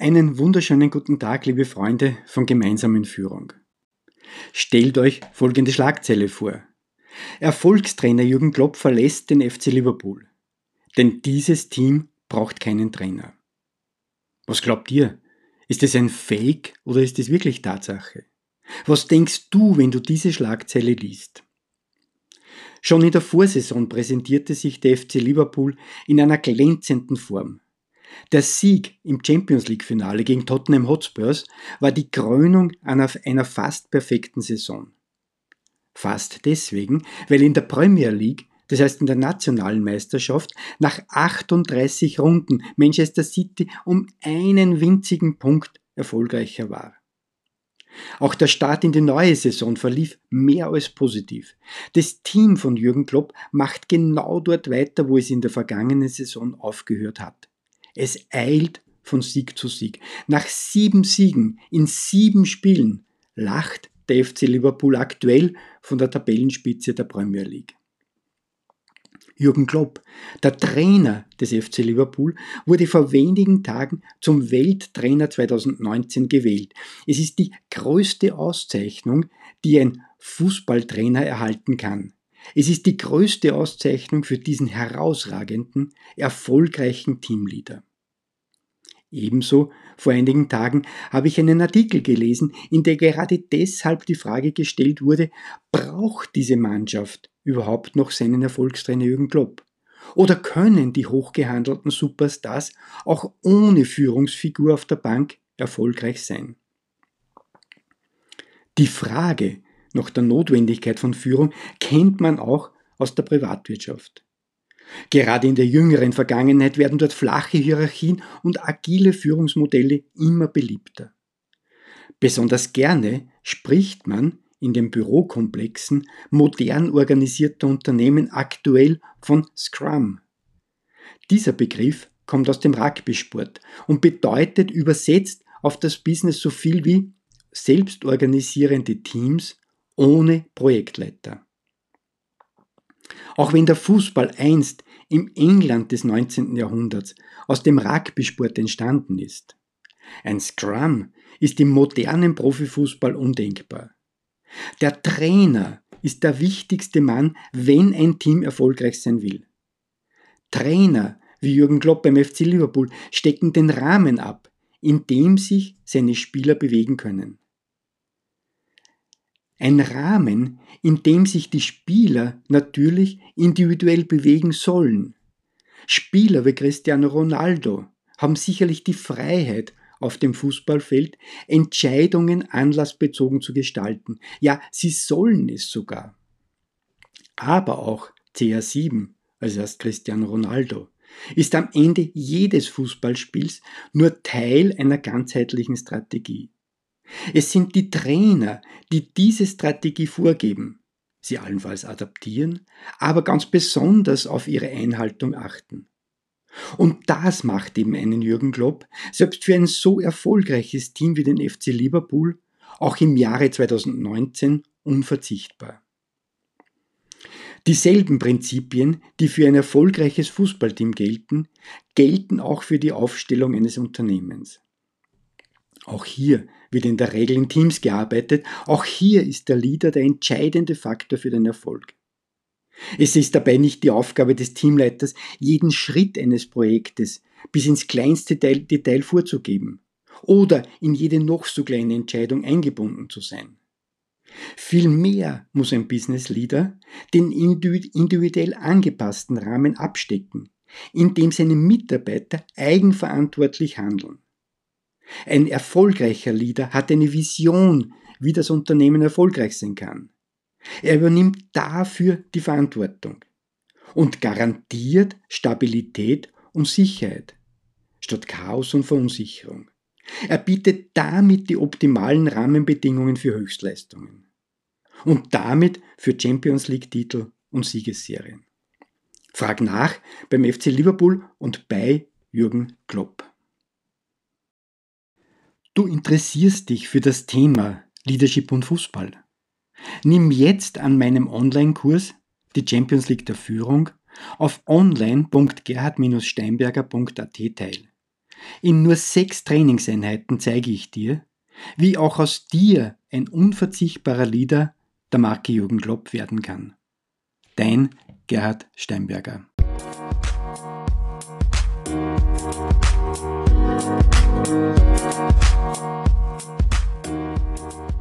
Einen wunderschönen guten Tag, liebe Freunde von gemeinsamen Führung. Stellt euch folgende Schlagzeile vor. Erfolgstrainer Jürgen Klopp verlässt den FC Liverpool. Denn dieses Team braucht keinen Trainer. Was glaubt ihr? Ist es ein Fake oder ist es wirklich Tatsache? Was denkst du, wenn du diese Schlagzeile liest? Schon in der Vorsaison präsentierte sich der FC Liverpool in einer glänzenden Form. Der Sieg im Champions League Finale gegen Tottenham Hotspurs war die Krönung einer, einer fast perfekten Saison. Fast deswegen, weil in der Premier League, das heißt in der nationalen Meisterschaft, nach 38 Runden Manchester City um einen winzigen Punkt erfolgreicher war. Auch der Start in die neue Saison verlief mehr als positiv. Das Team von Jürgen Klopp macht genau dort weiter, wo es in der vergangenen Saison aufgehört hat. Es eilt von Sieg zu Sieg. Nach sieben Siegen in sieben Spielen lacht der FC Liverpool aktuell von der Tabellenspitze der Premier League. Jürgen Klopp, der Trainer des FC Liverpool, wurde vor wenigen Tagen zum Welttrainer 2019 gewählt. Es ist die größte Auszeichnung, die ein Fußballtrainer erhalten kann. Es ist die größte Auszeichnung für diesen herausragenden, erfolgreichen Teamleader. Ebenso vor einigen Tagen habe ich einen Artikel gelesen, in der gerade deshalb die Frage gestellt wurde, braucht diese Mannschaft überhaupt noch seinen Erfolgstrainer Jürgen Klopp? Oder können die hochgehandelten Superstars auch ohne Führungsfigur auf der Bank erfolgreich sein? Die Frage nach der Notwendigkeit von Führung kennt man auch aus der Privatwirtschaft. Gerade in der jüngeren Vergangenheit werden dort flache Hierarchien und agile Führungsmodelle immer beliebter. Besonders gerne spricht man in den Bürokomplexen modern organisierter Unternehmen aktuell von Scrum. Dieser Begriff kommt aus dem Rugby-Sport und bedeutet übersetzt auf das Business so viel wie selbstorganisierende Teams ohne Projektleiter. Auch wenn der Fußball einst im England des 19. Jahrhunderts aus dem Rugby-Sport entstanden ist. Ein Scrum ist im modernen Profifußball undenkbar. Der Trainer ist der wichtigste Mann, wenn ein Team erfolgreich sein will. Trainer wie Jürgen Klopp beim FC Liverpool stecken den Rahmen ab, in dem sich seine Spieler bewegen können. Ein Rahmen, in dem sich die Spieler natürlich individuell bewegen sollen. Spieler wie Cristiano Ronaldo haben sicherlich die Freiheit, auf dem Fußballfeld Entscheidungen anlassbezogen zu gestalten. Ja, sie sollen es sogar. Aber auch CR7, also erst Cristiano Ronaldo, ist am Ende jedes Fußballspiels nur Teil einer ganzheitlichen Strategie. Es sind die Trainer, die diese Strategie vorgeben, sie allenfalls adaptieren, aber ganz besonders auf ihre Einhaltung achten. Und das macht eben einen Jürgen Klopp, selbst für ein so erfolgreiches Team wie den FC Liverpool, auch im Jahre 2019 unverzichtbar. Dieselben Prinzipien, die für ein erfolgreiches Fußballteam gelten, gelten auch für die Aufstellung eines Unternehmens. Auch hier wird in der Regel in Teams gearbeitet. Auch hier ist der Leader der entscheidende Faktor für den Erfolg. Es ist dabei nicht die Aufgabe des Teamleiters, jeden Schritt eines Projektes bis ins kleinste Detail vorzugeben oder in jede noch so kleine Entscheidung eingebunden zu sein. Vielmehr muss ein Business Leader den individuell angepassten Rahmen abstecken, in dem seine Mitarbeiter eigenverantwortlich handeln. Ein erfolgreicher Leader hat eine Vision, wie das Unternehmen erfolgreich sein kann. Er übernimmt dafür die Verantwortung und garantiert Stabilität und Sicherheit statt Chaos und Verunsicherung. Er bietet damit die optimalen Rahmenbedingungen für Höchstleistungen und damit für Champions League-Titel und Siegesserien. Frag nach beim FC Liverpool und bei Jürgen Klopp. Du interessierst dich für das Thema Leadership und Fußball. Nimm jetzt an meinem Online-Kurs die Champions League der Führung auf online.gerhard-steinberger.at teil. In nur sechs Trainingseinheiten zeige ich dir, wie auch aus dir ein unverzichtbarer Leader der Marke Jürgen Klopp werden kann. Dein Gerhard Steinberger. Thank you.